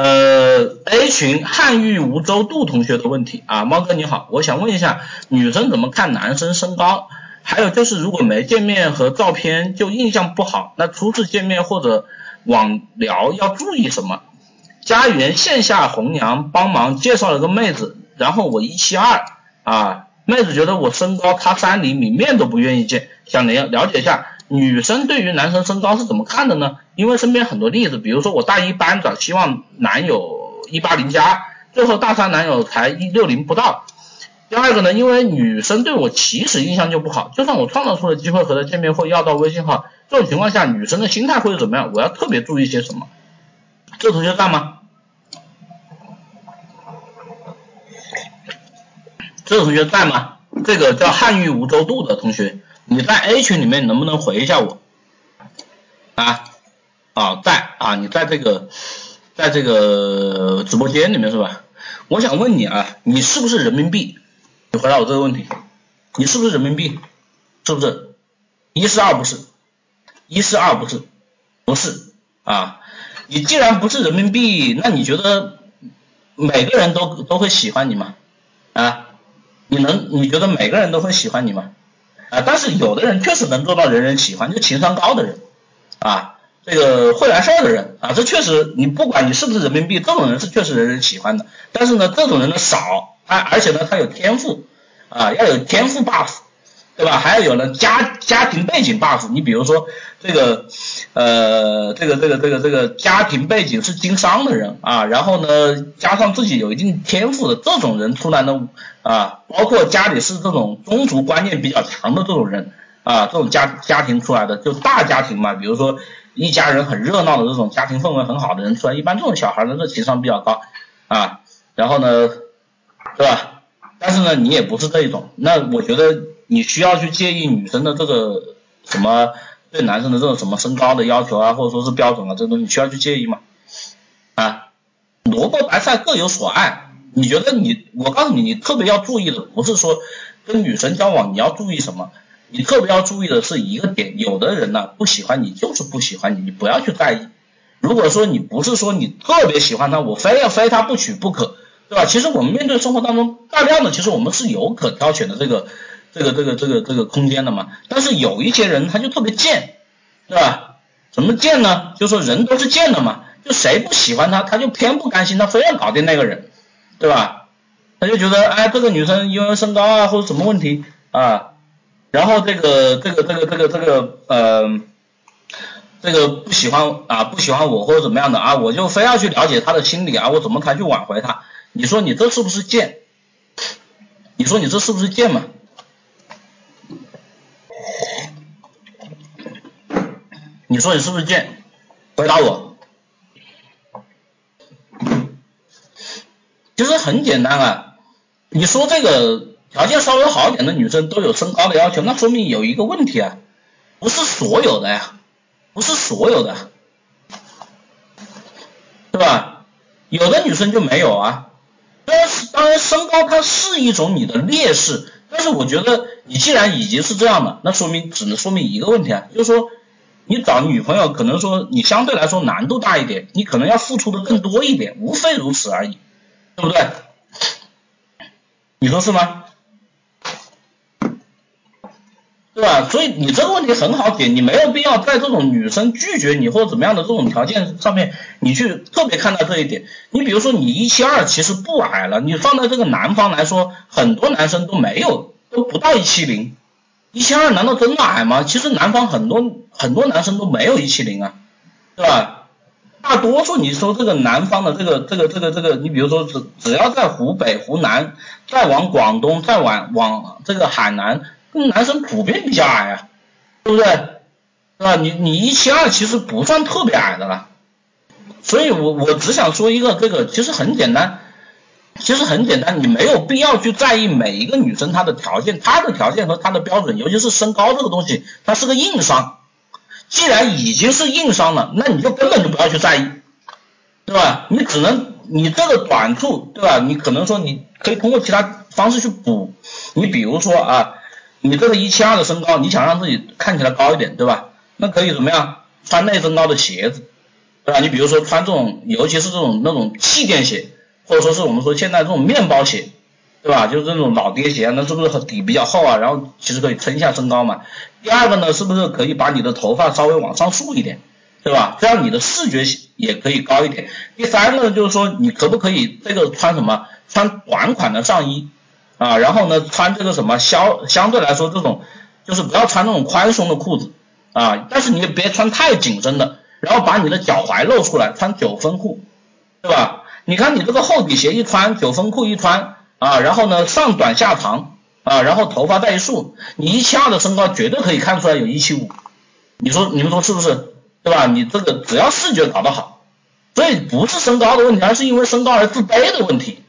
呃，A 群汉玉吴周度同学的问题啊，猫哥你好，我想问一下，女生怎么看男生身高？还有就是，如果没见面和照片就印象不好，那初次见面或者网聊要注意什么？家园线下红娘帮忙介绍了个妹子，然后我一七二啊，妹子觉得我身高差三厘米，面都不愿意见，想了了解一下。女生对于男生身高是怎么看的呢？因为身边很多例子，比如说我大一班长希望男友一八零加，最后大三男友才一六零不到。第二个呢，因为女生对我起始印象就不好，就算我创造出了机会和她见面或要到微信号，这种情况下女生的心态会怎么样？我要特别注意些什么？这同学在吗？这同学在吗？这个叫汉玉无舟渡的同学。你在 A 群里面能不能回一下我？啊啊在啊，你在这个在这个直播间里面是吧？我想问你啊，你是不是人民币？你回答我这个问题，你是不是人民币？是不是？一是二不是？一是二不是？不是啊？你既然不是人民币，那你觉得每个人都都会喜欢你吗？啊？你能你觉得每个人都会喜欢你吗？啊，但是有的人确实能做到人人喜欢，就情商高的人，啊，这个会来事儿的人，啊，这确实你不管你是不是人民币，这种人是确实人人喜欢的。但是呢，这种人呢少，他而且呢他有天赋，啊，要有天赋 buff。对吧？还要有呢家家庭背景 buff，你比如说这个呃这个这个这个这个家庭背景是经商的人啊，然后呢加上自己有一定天赋的这种人出来呢啊，包括家里是这种宗族观念比较强的这种人啊，这种家家庭出来的就大家庭嘛，比如说一家人很热闹的这种家庭氛围很好的人出来，一般这种小孩呢这情商比较高啊，然后呢对吧？但是呢你也不是这一种，那我觉得。你需要去介意女生的这个什么对男生的这种什么身高的要求啊，或者说是标准啊，这东西需要去介意吗？啊，萝卜白菜各有所爱，你觉得你，我告诉你，你特别要注意的不是说跟女生交往你要注意什么，你特别要注意的是一个点，有的人呢不喜欢你就是不喜欢你，你不要去在意。如果说你不是说你特别喜欢他，我非要非他不娶不可，对吧？其实我们面对生活当中大量的，其实我们是有可挑选的这个。这个这个这个这个空间的嘛，但是有一些人他就特别贱，对吧？什么贱呢？就说人都是贱的嘛，就谁不喜欢他，他就偏不甘心，他非要搞定那个人，对吧？他就觉得哎，这个女生因为身高啊或者什么问题啊，然后这个这个这个这个这个呃，这个不喜欢啊不喜欢我或者怎么样的啊，我就非要去了解他的心理啊，我怎么才去挽回他？你说你这是不是贱？你说你这是不是贱嘛？你说你是不是贱？回答我。其实很简单啊，你说这个条件稍微好一点的女生都有身高的要求，那说明有一个问题啊，不是所有的呀，不是所有的，对吧？有的女生就没有啊。当然，当然身高它是一种你的劣势，但是我觉得你既然已经是这样的，那说明只能说明一个问题啊，就是说。你找女朋友可能说你相对来说难度大一点，你可能要付出的更多一点，无非如此而已，对不对？你说是吗？对吧？所以你这个问题很好解，你没有必要在这种女生拒绝你或者怎么样的这种条件上面，你去特别看到这一点。你比如说你一七二其实不矮了，你放在这个南方来说，很多男生都没有，都不到一七零。一千二难道真的矮吗？其实南方很多很多男生都没有一七零啊，对吧？大多数你说这个南方的这个这个这个这个，你比如说只只要在湖北、湖南，再往广东，再往往这个海南，男生普遍比较矮啊，对不对？对吧？你你一七二其实不算特别矮的了，所以我我只想说一个这个，其实很简单。其实很简单，你没有必要去在意每一个女生她的条件，她的条件和她的标准，尤其是身高这个东西，它是个硬伤。既然已经是硬伤了，那你就根本就不要去在意，对吧？你只能你这个短处，对吧？你可能说你可以通过其他方式去补。你比如说啊，你这个一七二的身高，你想让自己看起来高一点，对吧？那可以怎么样？穿内增高的鞋子。对吧？你比如说穿这种，尤其是这种那种气垫鞋，或者说是我们说现在这种面包鞋，对吧？就是这种老爹鞋，那是不是底比较厚啊？然后其实可以撑一下身高嘛。第二个呢，是不是可以把你的头发稍微往上竖一点，对吧？这样你的视觉也可以高一点。第三个呢，就是说你可不可以这个穿什么？穿短款的上衣啊，然后呢穿这个什么相相对来说这种就是不要穿那种宽松的裤子啊，但是你也别穿太紧身的。然后把你的脚踝露出来，穿九分裤，对吧？你看你这个厚底鞋一穿，九分裤一穿啊，然后呢上短下长啊，然后头发带一束，你一七二的身高绝对可以看出来有一七五，你说你们说是不是？对吧？你这个只要视觉搞得好，所以不是身高的问题，而是因为身高而自卑的问题。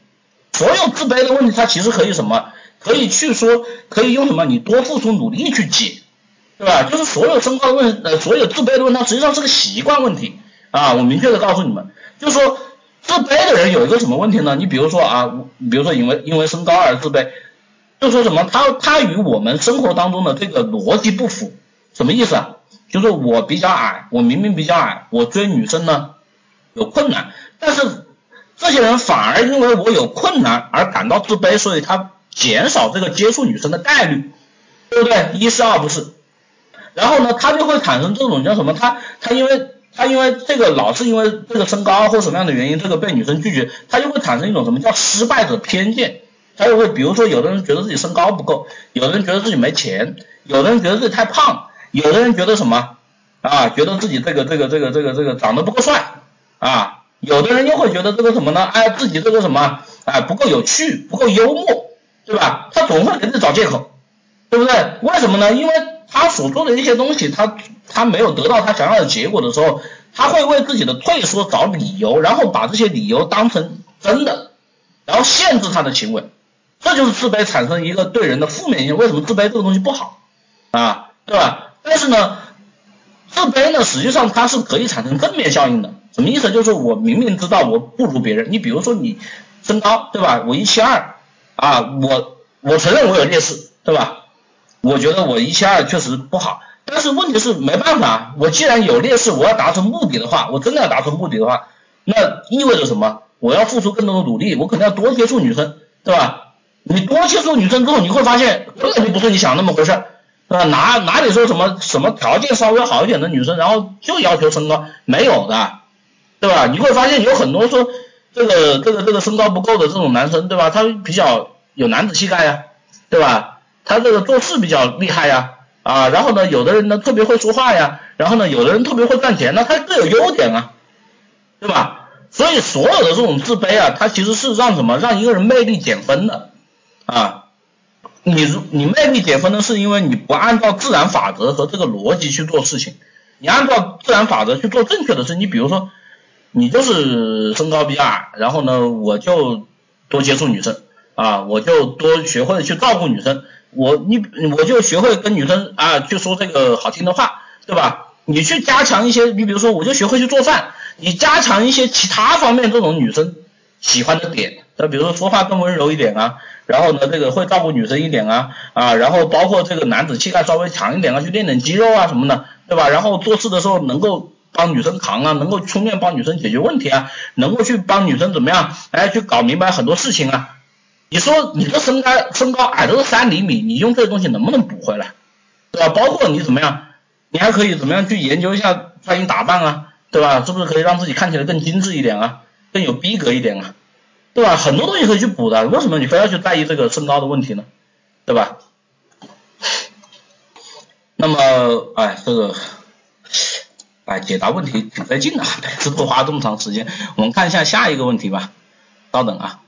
所有自卑的问题，它其实可以什么？可以去说，可以用什么？你多付出努力去解。对吧？就是所有身高的问，呃，所有自卑的问题，它实际上是个习惯问题啊！我明确的告诉你们，就是说自卑的人有一个什么问题呢？你比如说啊，比如说因为因为身高而自卑，就说什么他他与我们生活当中的这个逻辑不符，什么意思啊？就是我比较矮，我明明比较矮，我追女生呢有困难，但是这些人反而因为我有困难而感到自卑，所以他减少这个接触女生的概率，对不对？一是二不是。然后呢，他就会产生这种叫什么？他他因为他因为这个老是因为这个身高或什么样的原因，这个被女生拒绝，他就会产生一种什么叫失败者偏见。他就会比如说，有的人觉得自己身高不够，有的人觉得自己没钱，有的人觉得自己太胖，有的人觉得什么啊？觉得自己这个这个这个这个这个长得不够帅啊？有的人又会觉得这个什么呢？哎，自己这个什么哎不够有趣，不够幽默，对吧？他总会给自己找借口，对不对？为什么呢？因为。他所做的一些东西，他他没有得到他想要的结果的时候，他会为自己的退缩找理由，然后把这些理由当成真的，然后限制他的行为，这就是自卑产生一个对人的负面影响。为什么自卑这个东西不好啊？对吧？但是呢，自卑呢，实际上它是可以产生正面效应的。什么意思？就是我明明知道我不如别人，你比如说你身高对吧？我一七二啊，我我承认我有劣势，对吧？我觉得我一七二确实不好，但是问题是没办法，我既然有劣势，我要达成目的的话，我真的要达成目的的话，那意味着什么？我要付出更多的努力，我可能要多接触女生，对吧？你多接触女生之后，你会发现根本就不是你想那么回事，对吧？哪哪里说什么什么条件稍微好一点的女生，然后就要求身高，没有的，对吧？你会发现有很多说这个这个这个身高不够的这种男生，对吧？他比较有男子气概呀，对吧？他这个做事比较厉害呀，啊，然后呢，有的人呢特别会说话呀，然后呢，有的人特别会赚钱，那他各有优点啊，对吧？所以所有的这种自卑啊，它其实是让什么？让一个人魅力减分的啊。你你魅力减分呢，是因为你不按照自然法则和这个逻辑去做事情，你按照自然法则去做正确的事。你比如说，你就是身高比较矮，然后呢，我就多接触女生啊，我就多学会去照顾女生。我你我就学会跟女生啊去说这个好听的话，对吧？你去加强一些，你比如说我就学会去做饭，你加强一些其他方面这种女生喜欢的点，那比如说说话更温柔一点啊，然后呢这个会照顾女生一点啊啊，然后包括这个男子气概稍微强一点啊，去练点肌肉啊什么的，对吧？然后做事的时候能够帮女生扛啊，能够出面帮女生解决问题啊，能够去帮女生怎么样？哎，去搞明白很多事情啊。你说你的身高身高矮都是三厘米，你用这个东西能不能补回来，对吧？包括你怎么样，你还可以怎么样去研究一下穿衣打扮啊，对吧？是不是可以让自己看起来更精致一点啊，更有逼格一点啊，对吧？很多东西可以去补的，为什么你非要去在意这个身高的问题呢？对吧？那么，哎，这个，哎，解答问题挺费劲的，这都花这么长时间。我们看一下下一个问题吧，稍等啊。